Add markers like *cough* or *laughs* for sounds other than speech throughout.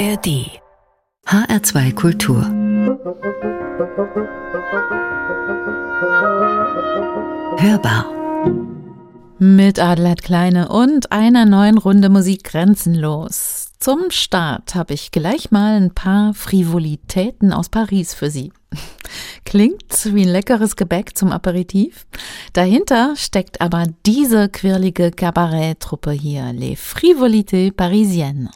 ARD HR2 Kultur Hörbar mit Adelheid Kleine und einer neuen Runde Musik grenzenlos. Zum Start habe ich gleich mal ein paar Frivolitäten aus Paris für Sie. *laughs* Klingt wie ein leckeres Gebäck zum Aperitif. Dahinter steckt aber diese quirlige Kabaretttruppe hier, Les Frivolités Parisiennes.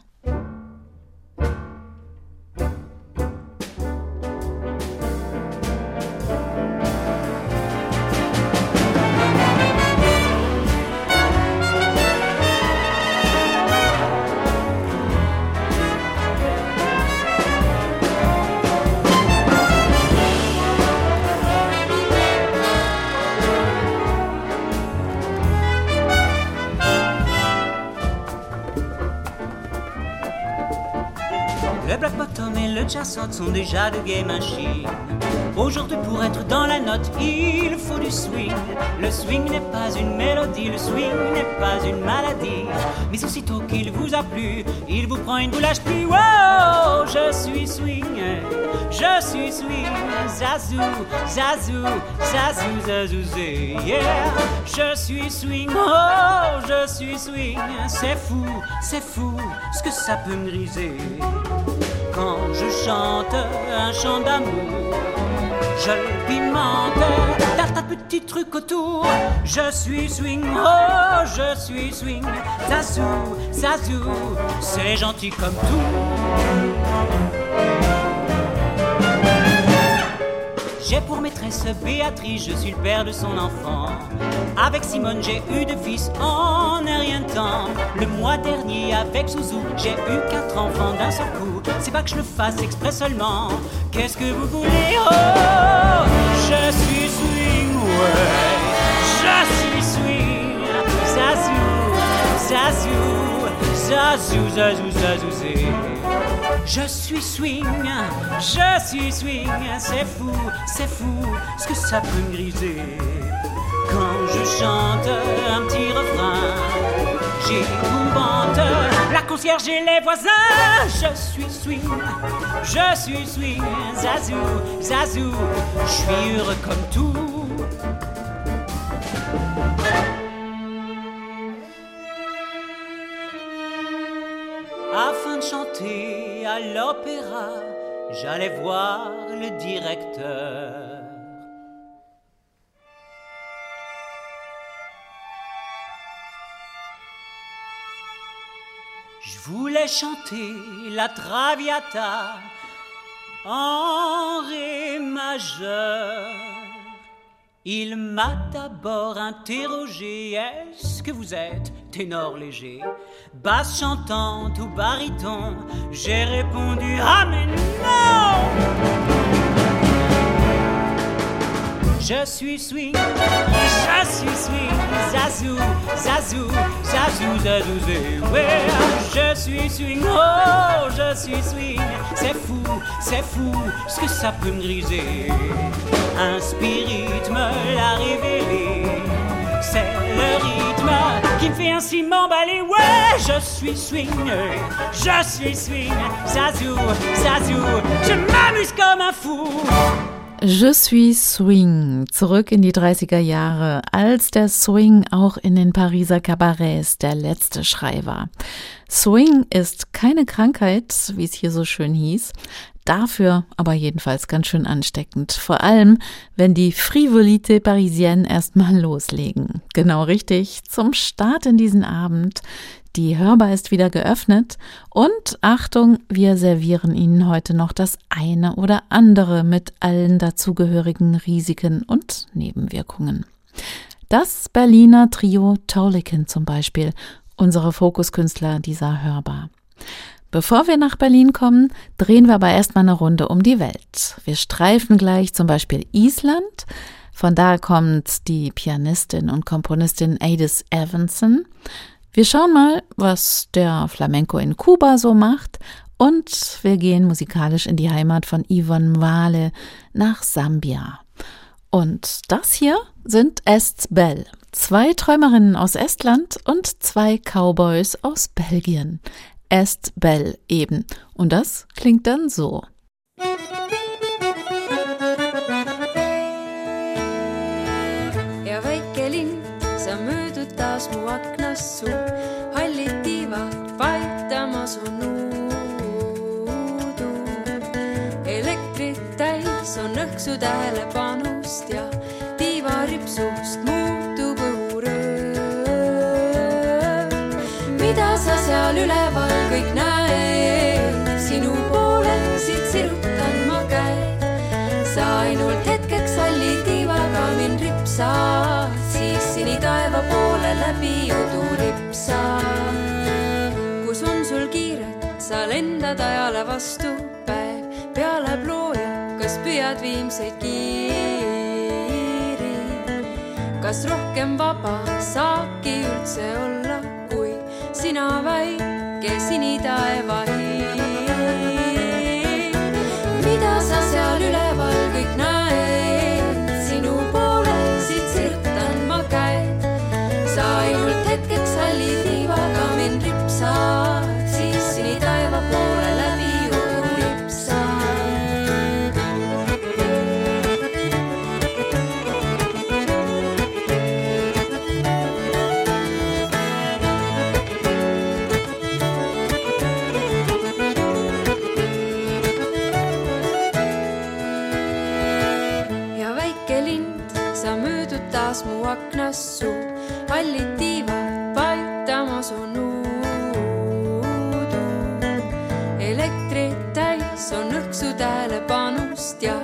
Sont déjà de gays machines. Aujourd'hui, pour être dans la note, il faut du swing. Le swing n'est pas une mélodie, le swing n'est pas une maladie. Mais aussitôt qu'il vous a plu, il vous prend une boulage plus. Wow, je suis swing, je suis swing. Zazou, zazou, zazou, zazou, yeah. Je suis swing, oh, je suis swing. C'est fou, c'est fou, ce que ça peut me griser quand je chante un chant d'amour. Je le pimente, tas de petits trucs autour. Je suis swing, oh, je suis swing. Zazou, zazou, c'est gentil comme tout. J'ai pour maîtresse Béatrice, je suis le père de son enfant. Avec Simone, j'ai eu deux fils en un rien de temps. Le mois dernier, avec Zouzou, j'ai eu quatre enfants d'un seul coup. C'est pas que je le fasse exprès seulement. Qu'est-ce que vous voulez? Oh, je suis swing, ouais. Je suis swing. Zazou, zazou, zazou, zazou, zazou. Je suis swing, je suis swing, c'est fou, c'est fou ce que ça peut me griser. Quand je chante un petit refrain, j'épouvante la concierge et les voisins. Je suis swing, je suis swing, zazou, zazou, je suis heureux comme tout. Afin de chanter à l'opéra, j'allais voir le directeur. Voulais chanter la Traviata en ré majeur. Il m'a d'abord interrogé Est-ce que vous êtes ténor léger, basse chantante ou baryton? J'ai répondu Ah, Je suis swing, je suis swing, zazou, zazou, zazou, zazou, ouais. Je suis swing, oh, je suis swing, c'est fou, c'est fou, ce que ça peut me griser. Un spirit me l'a révélé, c'est le rythme qui me fait ainsi m'emballer. Ouais, je suis swing, je suis swing, zazou, zazou, je m'amuse comme un fou. Je suis Swing, zurück in die 30er Jahre, als der Swing auch in den Pariser Kabarets der letzte Schrei war. Swing ist keine Krankheit, wie es hier so schön hieß, dafür aber jedenfalls ganz schön ansteckend, vor allem wenn die Frivolité Parisienne erstmal loslegen. Genau richtig, zum Start in diesen Abend die Hörbar ist wieder geöffnet und Achtung, wir servieren Ihnen heute noch das eine oder andere mit allen dazugehörigen Risiken und Nebenwirkungen. Das Berliner Trio Tolikin zum Beispiel, unsere Fokuskünstler dieser Hörbar. Bevor wir nach Berlin kommen, drehen wir aber erstmal eine Runde um die Welt. Wir streifen gleich zum Beispiel Island. Von da kommt die Pianistin und Komponistin Adis Evanson. Wir schauen mal, was der Flamenco in Kuba so macht und wir gehen musikalisch in die Heimat von Yvonne Wale nach Sambia. Und das hier sind Est's Bell. Zwei Träumerinnen aus Estland und zwei Cowboys aus Belgien. Est Bell eben. Und das klingt dann so. Ja, väike linn, sa taas mu aknast su hallid tiivad vahetama su nuudu. elektrit täis on nõksu tähelepanust ja tiivaripsust mu pöörad ajale vastu päev peale plooja, kas püüad viimseid kiiri? kas rohkem vaba saabki üldse olla, kui sina väike sinitaeva hiir? kallid tiivad paitama su nuudu. elektrit täis on nõksu tähelepanust ja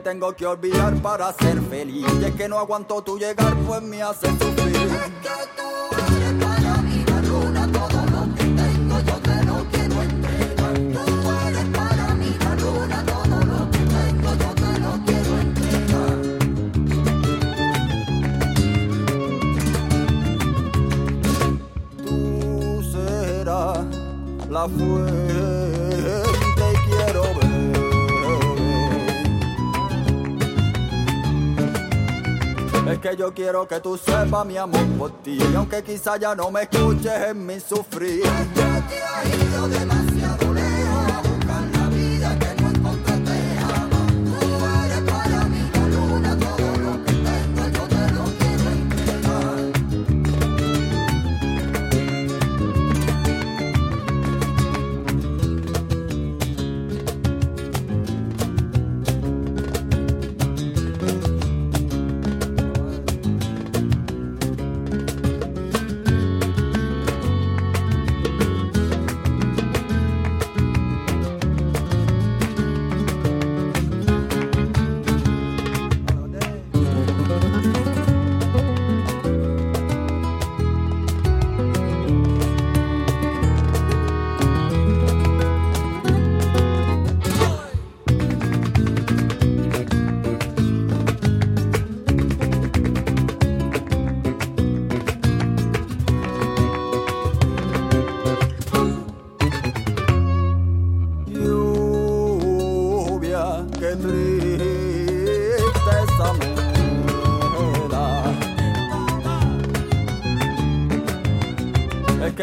tengo que olvidar para ser feliz. Y es que no aguanto tu llegar, pues me hace sufrir. Es que tú eres para mí la luna, todo lo que tengo yo te lo quiero entregar. Tú eres para mí la luna, todo lo que tengo yo te lo quiero entregar. Tú serás la fuerza. Yo quiero que tú sepas mi amor por ti, y aunque quizá ya no me escuches en mi sufrir.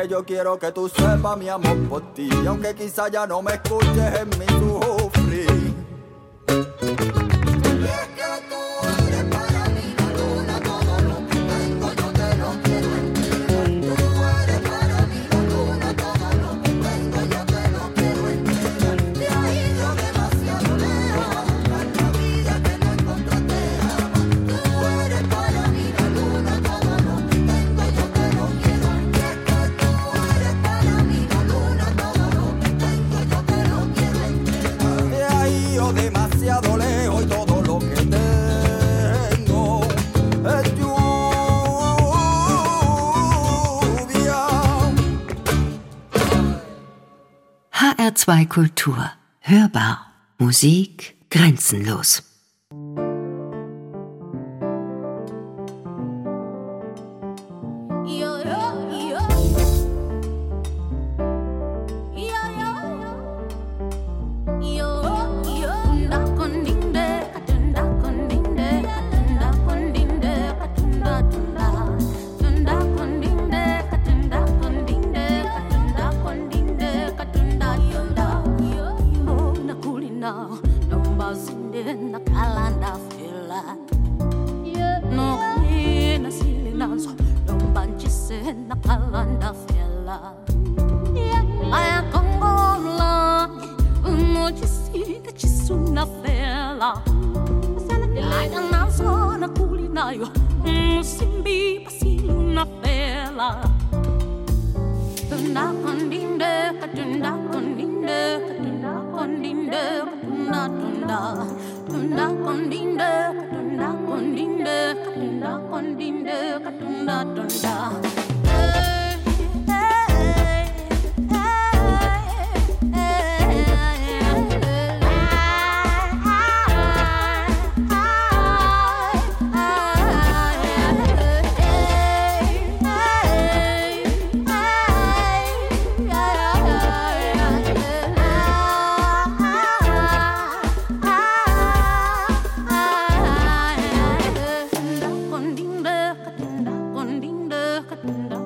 Yo quiero que tú sepas mi amor por ti, aunque quizá ya no me escuches en mi sufrir. HR2 Kultur. Hörbar. Musik grenzenlos. happened.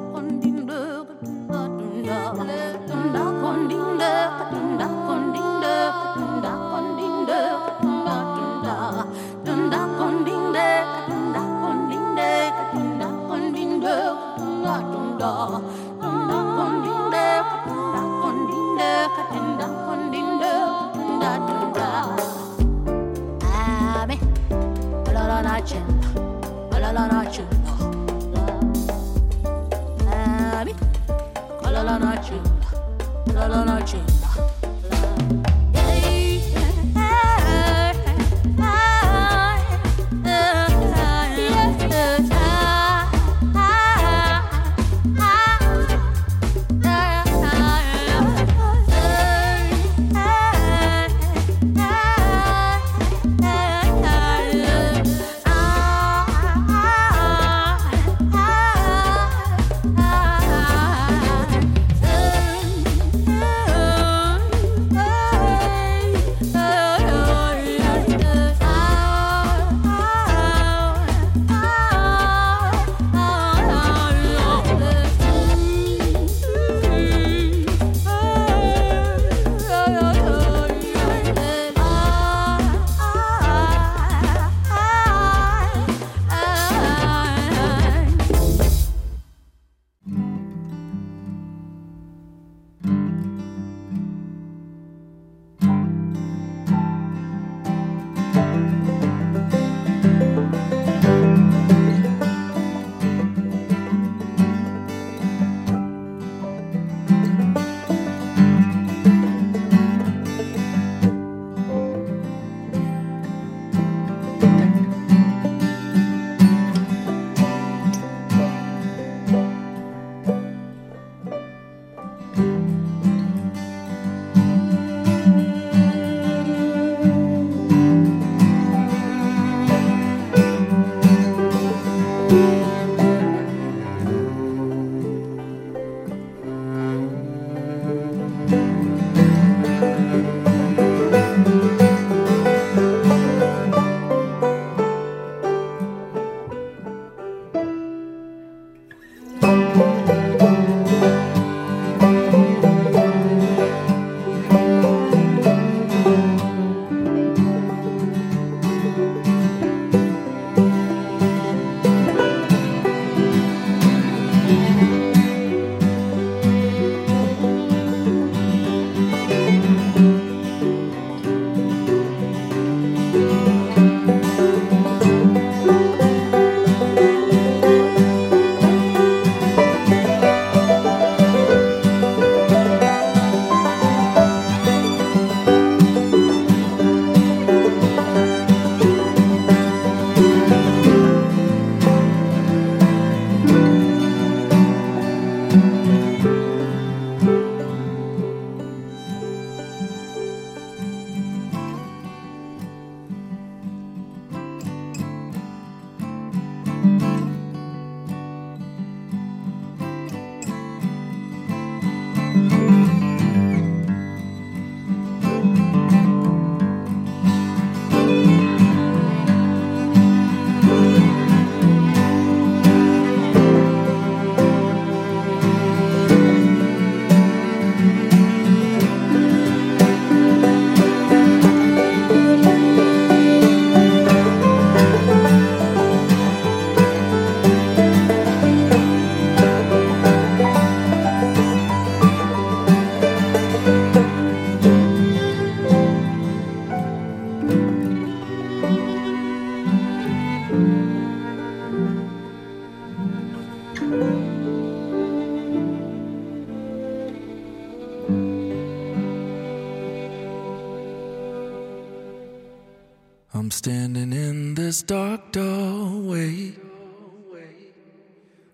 Dark doorway.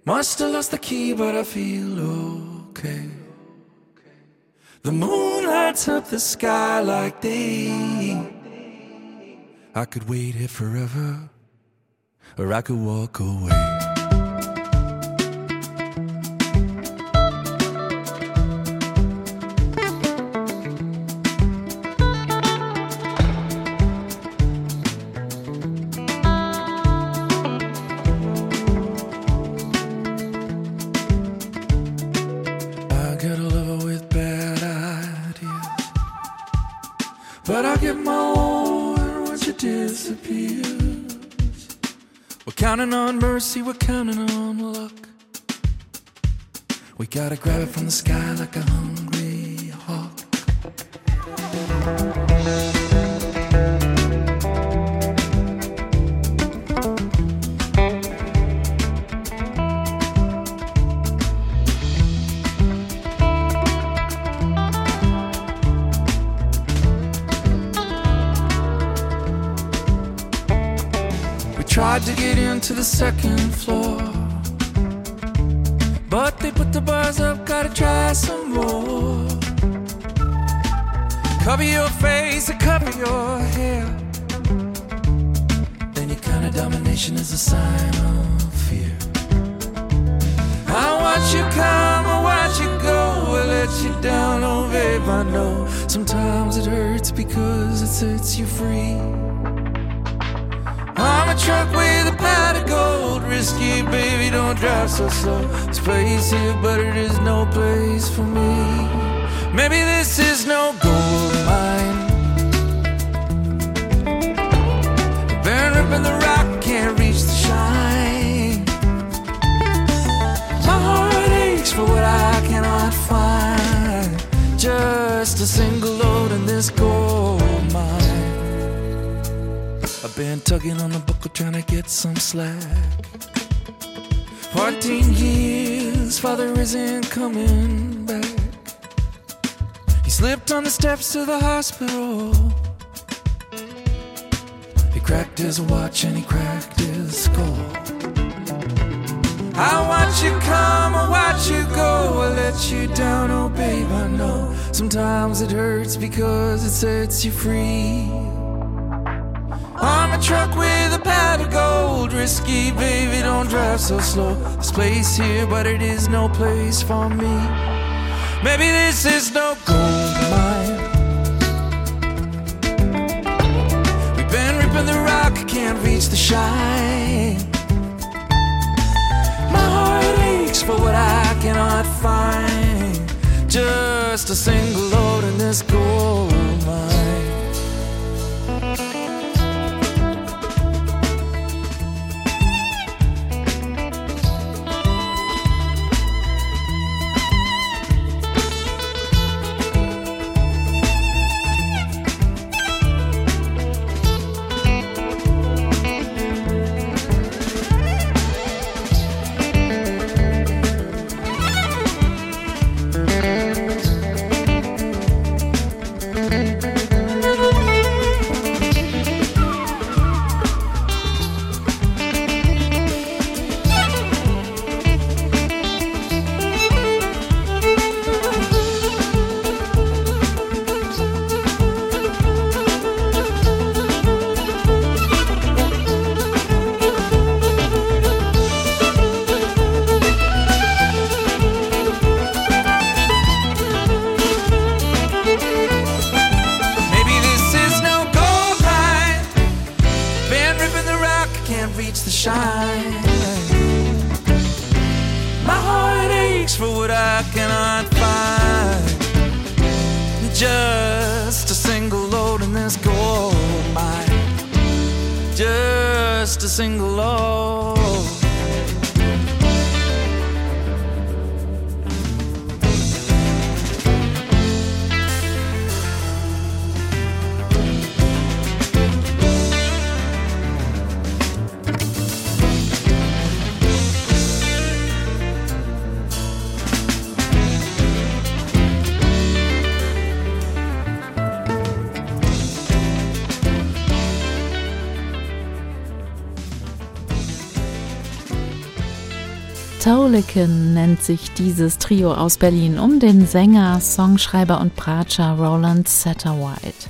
Must have lost the key, but I feel okay. The moon lights up the sky like day. I could wait here forever, or I could walk away. Counting on mercy, we're counting on luck. We gotta grab it from the sky like a hungry to the second floor. But they put the bars up, gotta try some more. Cover your face and cover your hair. Any kind of domination is a sign of fear. I watch you come, I watch you go, I let you down, oh babe, I know. Sometimes it hurts because it sets you free. I'm a truck with a pot of gold. Risky, baby, don't drive so slow. This place here, but it is no place for me. Maybe this is no gold mine. Been ripping the rock, can't reach the shine. My heart aches for what I cannot find. Just a single load in this gold mine. Been tugging on the buckle trying to get some slack. 14 years, father isn't coming back. He slipped on the steps to the hospital. He cracked his watch and he cracked his skull. I watch you come, I watch you go, I let you down, oh babe, I know. Sometimes it hurts because it sets you free. Truck with a pad of gold. Risky, baby, don't drive so slow. This place here, but it is no place for me. Maybe this is no gold mine. We've been ripping the rock, can't reach the shine. My heart aches for what I cannot find. Just a single load in this gold mine. Just a single load. Tolican nennt sich dieses Trio aus Berlin um den Sänger, Songschreiber und Bratscher Roland Satterwhite.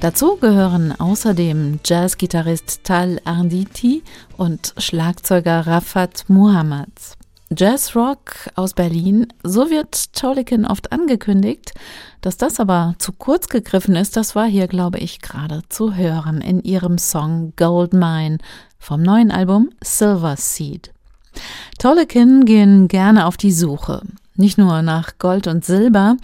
Dazu gehören außerdem Jazzgitarrist Tal Arditi und Schlagzeuger Rafat Muhammad. Jazzrock aus Berlin, so wird Tolican oft angekündigt. Dass das aber zu kurz gegriffen ist, das war hier, glaube ich, gerade zu hören in ihrem Song Goldmine vom neuen Album Silver Seed. Tolkien gehen gerne auf die Suche. Nicht nur nach Gold und Silber,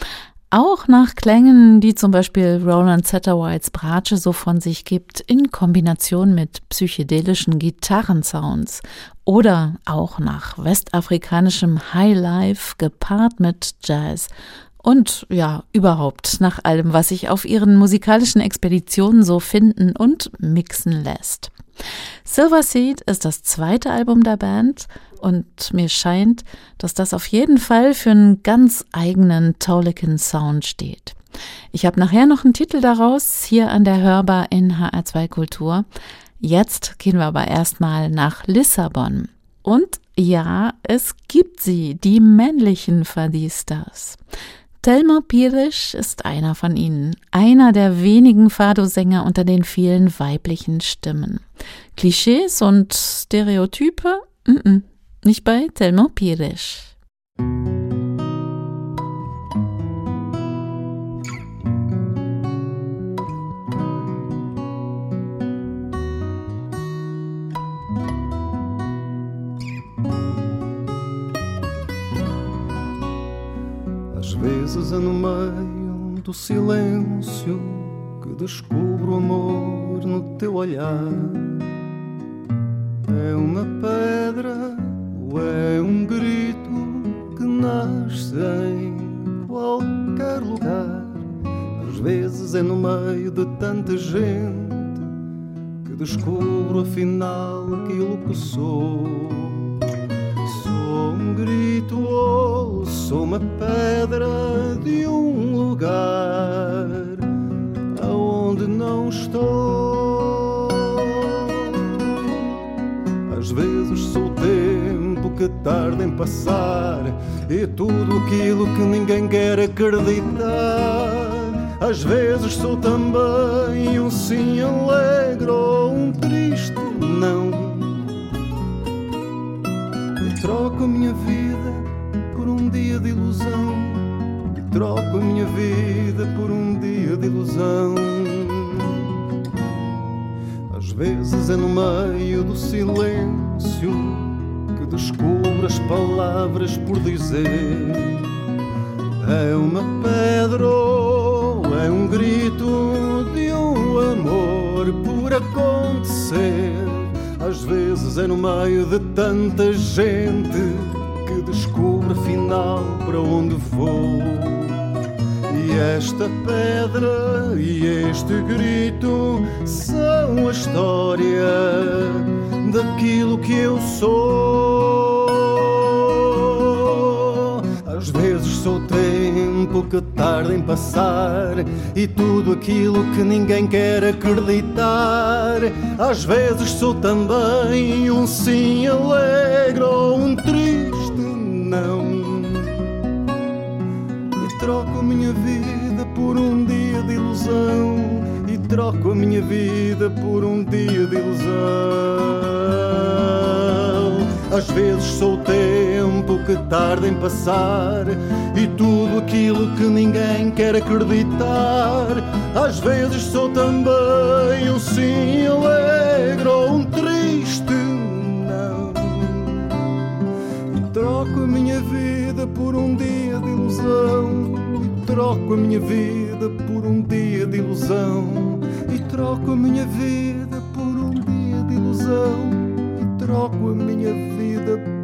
auch nach Klängen, die zum Beispiel Roland Satterwhites Bratsche so von sich gibt, in Kombination mit psychedelischen Gitarrensounds oder auch nach westafrikanischem Highlife gepaart mit Jazz und ja, überhaupt nach allem, was sich auf ihren musikalischen Expeditionen so finden und mixen lässt. Silver Seed ist das zweite Album der Band und mir scheint, dass das auf jeden Fall für einen ganz eigenen Tolican Sound steht. Ich habe nachher noch einen Titel daraus hier an der Hörbar in HR2 Kultur. Jetzt gehen wir aber erstmal nach Lissabon. Und ja, es gibt sie, die männlichen Fadistas. Telmo Pires ist einer von ihnen, einer der wenigen Fado-Sänger unter den vielen weiblichen Stimmen. Klischees und Stereotype? Mm -mm, nicht bei Telmo Pires. Vezes é no meio do silêncio que descubro amor no teu olhar. É uma pedra ou é um grito que nasce em qualquer lugar. Às vezes é no meio de tanta gente que descubro afinal aquilo que sou um grito ou sou uma pedra de um lugar aonde não estou. Às vezes sou o tempo que tarda em passar e tudo aquilo que ninguém quer acreditar. Às vezes sou também um sim alegre ou um triste troco minha vida por um dia de ilusão. Troco a minha vida por um dia de ilusão. Às vezes é no meio do silêncio que descubro as palavras por dizer. É uma pedra é um grito de um amor por acontecer às vezes é no meio de tanta gente que descubro afinal para onde vou. E esta pedra e este grito são a história daquilo que eu sou. Às vezes sou tempo que tarda em passar e tudo aquilo que ninguém quer acreditar. Às vezes sou também um sim alegre ou um triste não. E troco a minha vida por um dia de ilusão. E troco a minha vida por um dia de ilusão. Às vezes sou o tempo que tarda em passar e tudo aquilo que ninguém quer acreditar. Às vezes sou também um sim alegre ou um triste não. E troco a minha vida por um dia de ilusão. E troco a minha vida por um dia de ilusão. E troco a minha vida por um dia de ilusão troco a minha vida the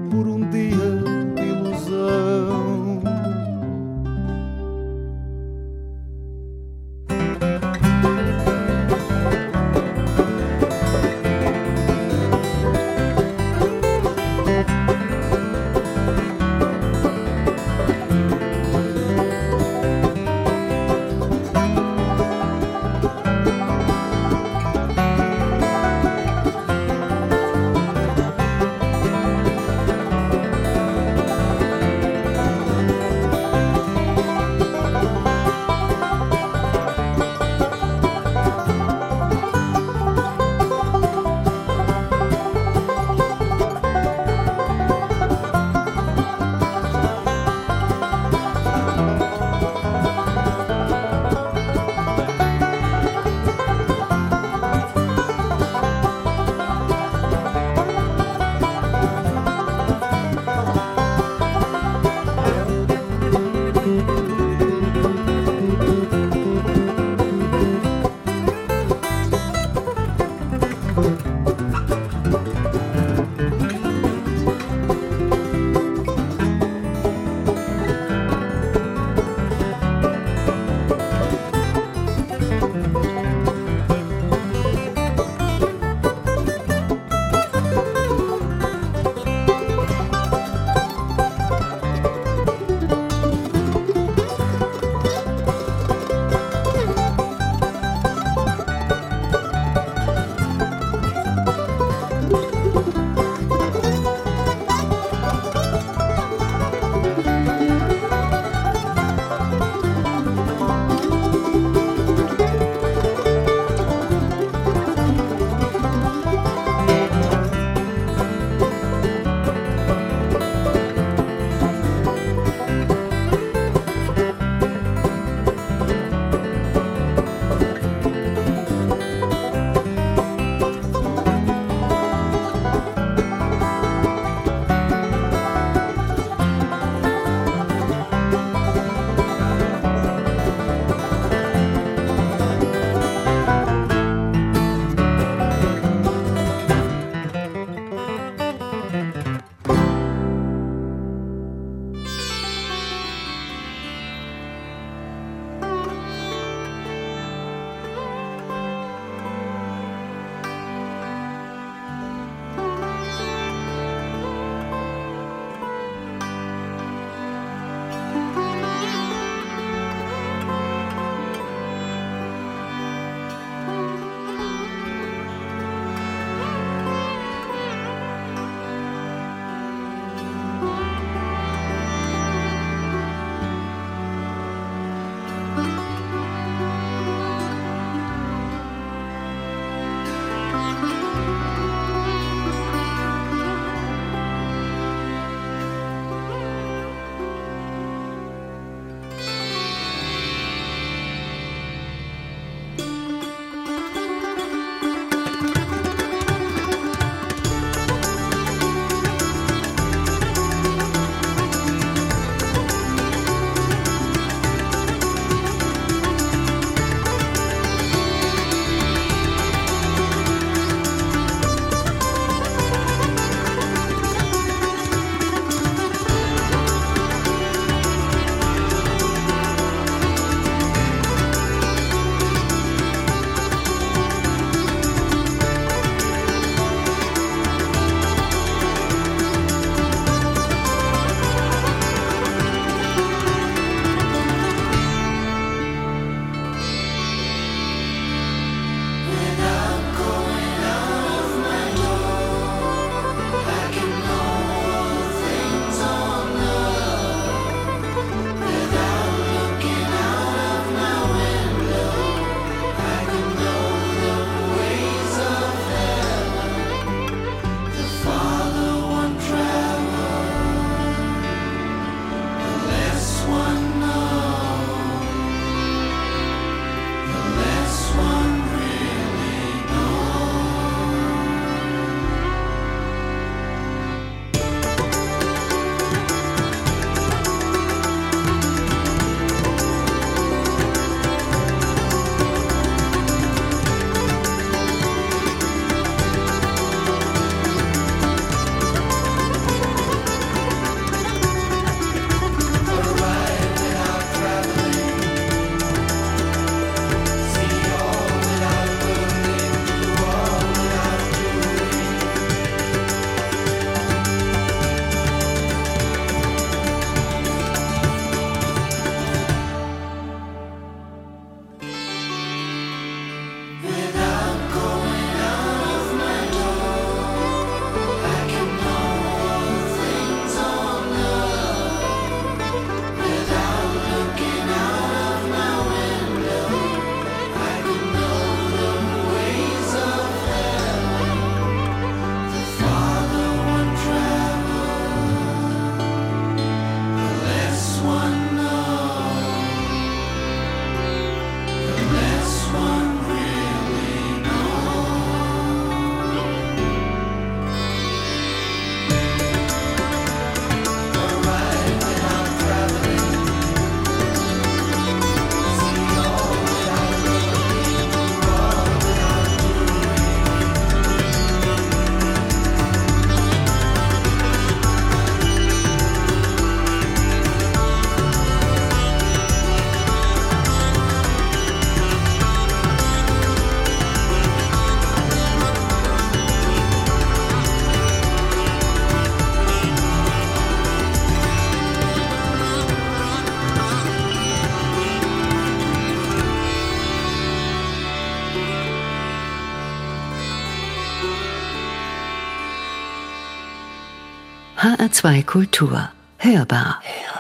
HR2 Kultur. Hörbar. Władza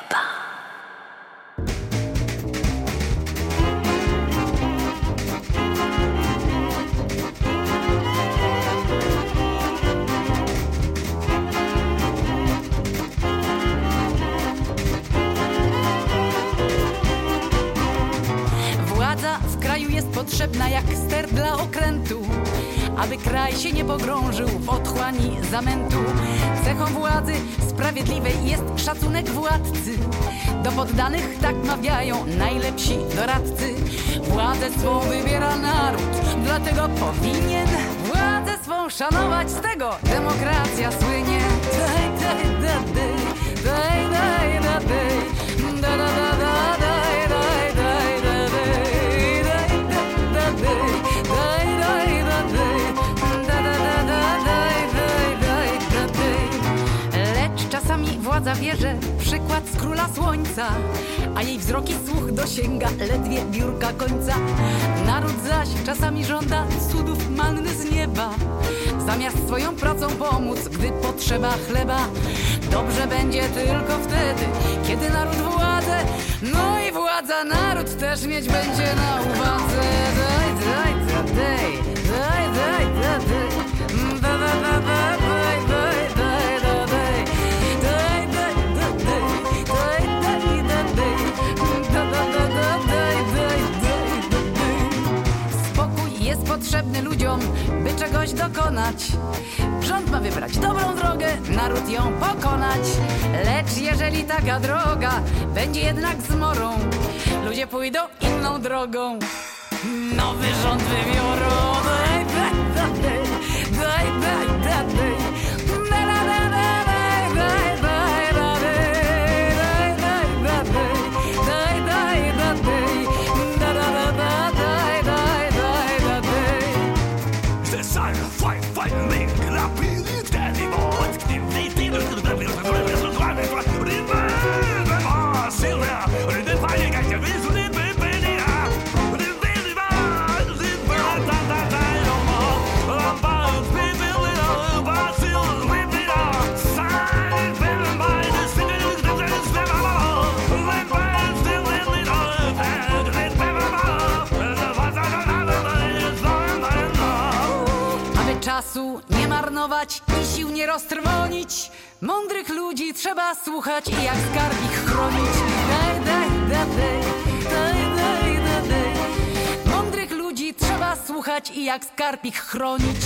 aby kraj się nie pogrążył w otchłani zamętu. Cechą władzy sprawiedliwej jest szacunek władcy. Do poddanych tak mawiają najlepsi doradcy. Władzę swą wybiera naród, dlatego powinien władzę swą szanować. Z tego demokracja słynie. Daj, daj, da, daj, daj, daj, da, daj, da, da, da, da, daj, władza bierze przykład z króla słońca, a jej wzrok i słuch dosięga ledwie biurka końca. Naród zaś czasami żąda cudów manny z nieba, zamiast swoją pracą pomóc, gdy potrzeba chleba. Dobrze będzie tylko wtedy, kiedy naród władzę, no i władza naród też mieć będzie na uwadze. Daj, daj, daj, daj, daj, daj, daj, daj, da, da, da, da, daj, daj, czegoś dokonać. Rząd ma wybrać dobrą drogę, naród ją pokonać. Lecz jeżeli taka droga będzie jednak zmorą, ludzie pójdą inną drogą. Nowy rząd wybiorą. Nie roztrwonić, mądrych ludzi trzeba słuchać i jak skarb ich chronić. Daj, daj, da, daj, daj, daj, da, daj. Mądrych ludzi trzeba słuchać i jak skarb ich chronić.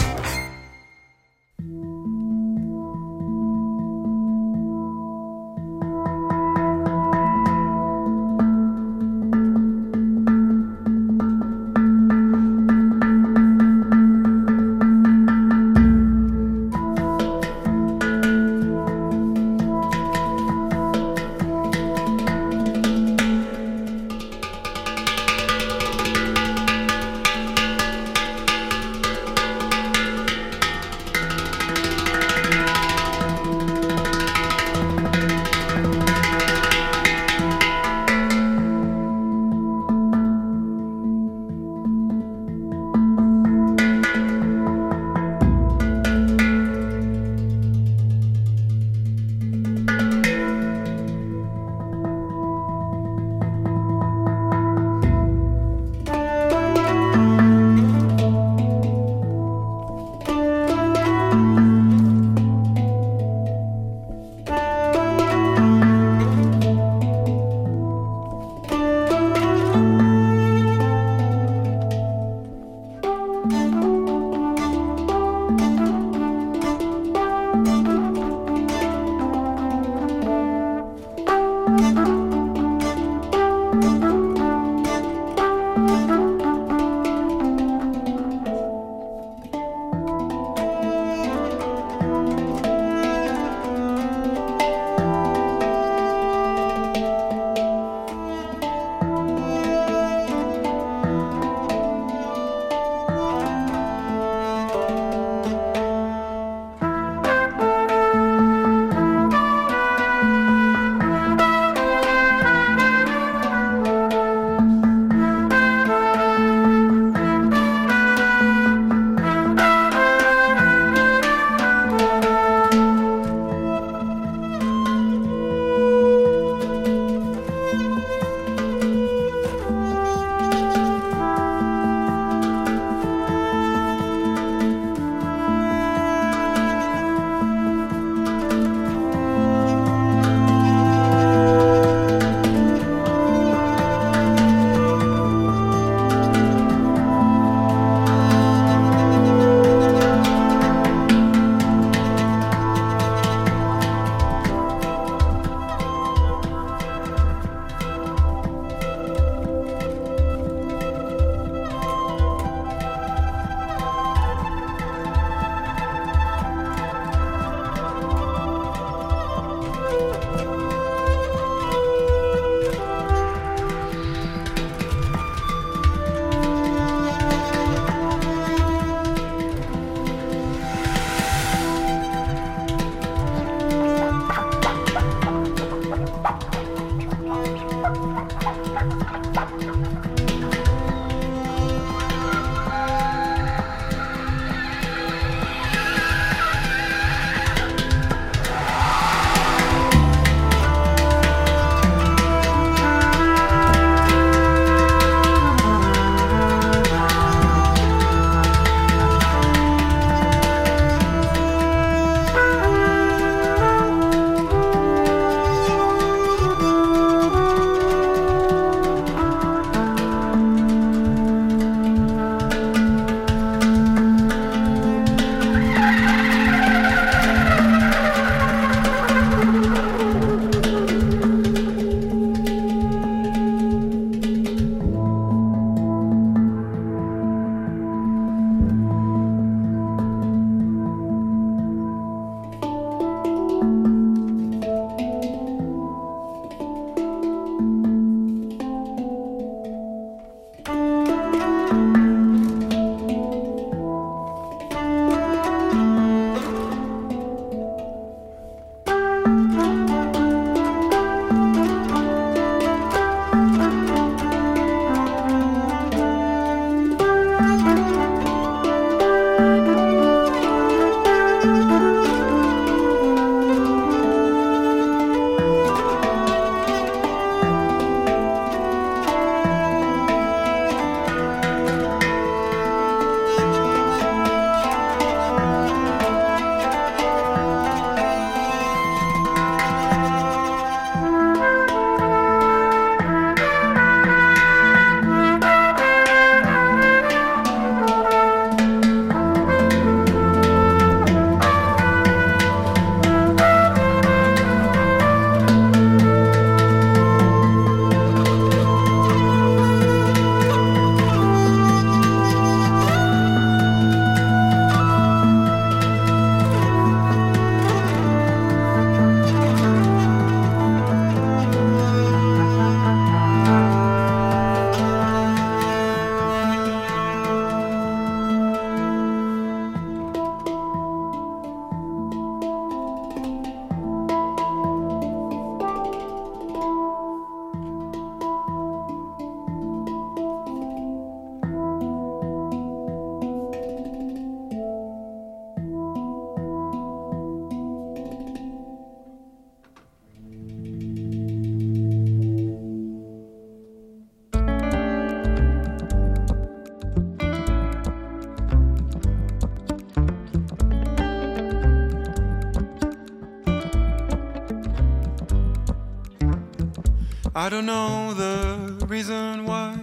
I don't know the reason why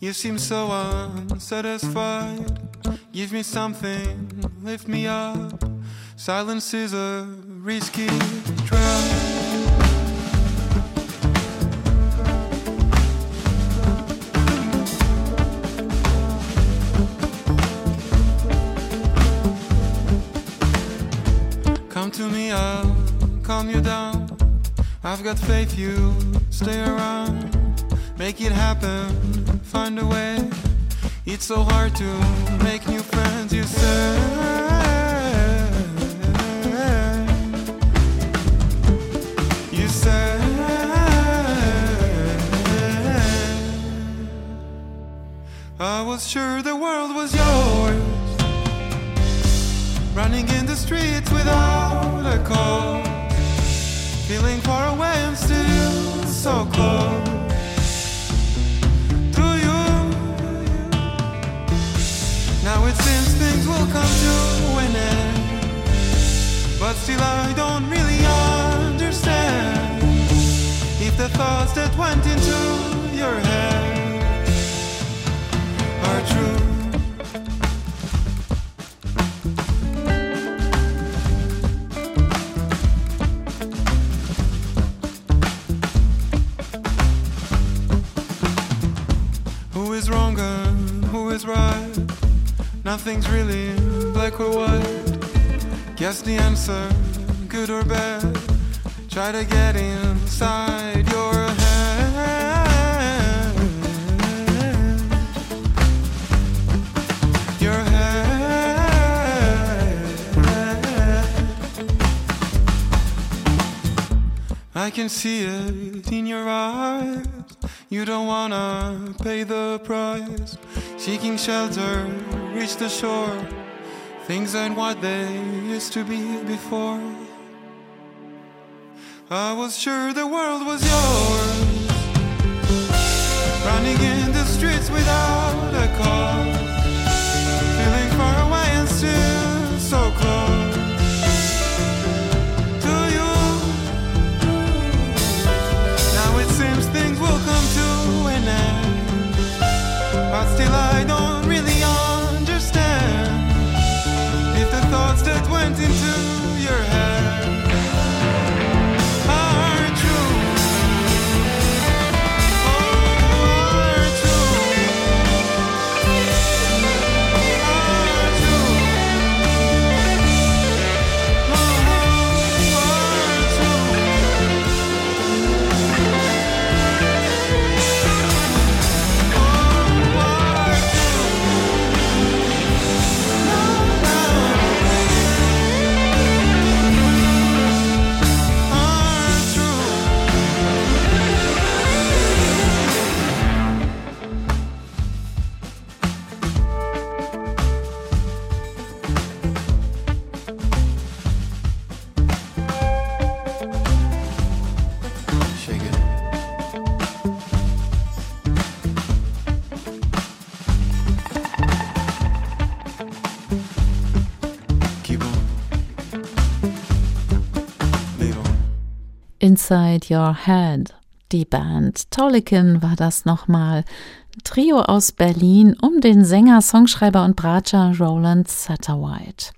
you seem so unsatisfied. Give me something, lift me up. Silence is a risky trap. Come to me, I'll calm you down. I've got faith you stay around. Make it happen, find a way. It's so hard to make new friends, you say. Now it seems things will come to an end, but still I don't really understand if the thoughts that went into your head are true. Who is wrong and who is right? Nothing's really black or white. Guess the answer, good or bad. Try to get inside your head. Your head. I can see it in your eyes. You don't wanna pay the price. Seeking shelter, reach the shore. Things ain't what they used to be before. I was sure the world was yours. Running in the streets without a cause. Inside Your Head. Die Band Tolikin war das nochmal. Trio aus Berlin um den Sänger, Songschreiber und Bratscher Roland Satterwhite.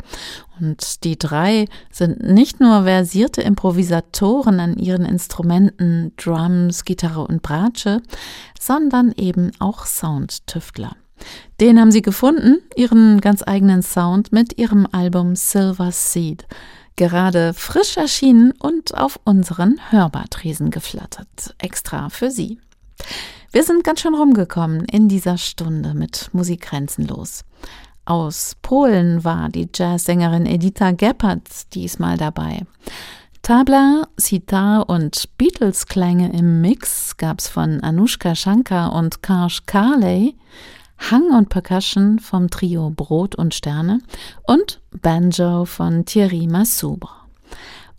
Und die drei sind nicht nur versierte Improvisatoren an ihren Instrumenten Drums, Gitarre und Bratsche, sondern eben auch Soundtüftler. Den haben sie gefunden, ihren ganz eigenen Sound mit ihrem Album Silver Seed gerade frisch erschienen und auf unseren Hörbartresen geflattert, extra für Sie. Wir sind ganz schön rumgekommen in dieser Stunde mit Musik grenzenlos. Aus Polen war die Jazzsängerin Edita Geppert diesmal dabei. Tabla, Sitar und Beatles-Klänge im Mix gab's von Anushka Shankar und Karsh Carley, Hang und Percussion vom Trio Brot und Sterne und Banjo von Thierry Masubre.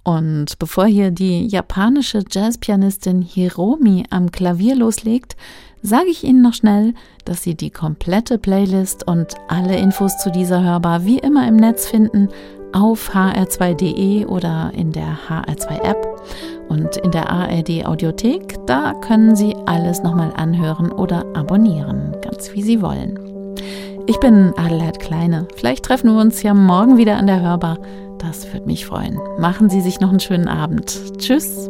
Und bevor hier die japanische Jazzpianistin Hiromi am Klavier loslegt, sage ich Ihnen noch schnell, dass Sie die komplette Playlist und alle Infos zu dieser Hörbar wie immer im Netz finden auf hr2.de oder in der HR2-App und in der ARD Audiothek. Da können Sie alles nochmal anhören oder abonnieren, ganz wie Sie wollen. Ich bin Adelheid Kleine. Vielleicht treffen wir uns ja morgen wieder an der Hörbar. Das würde mich freuen. Machen Sie sich noch einen schönen Abend. Tschüss.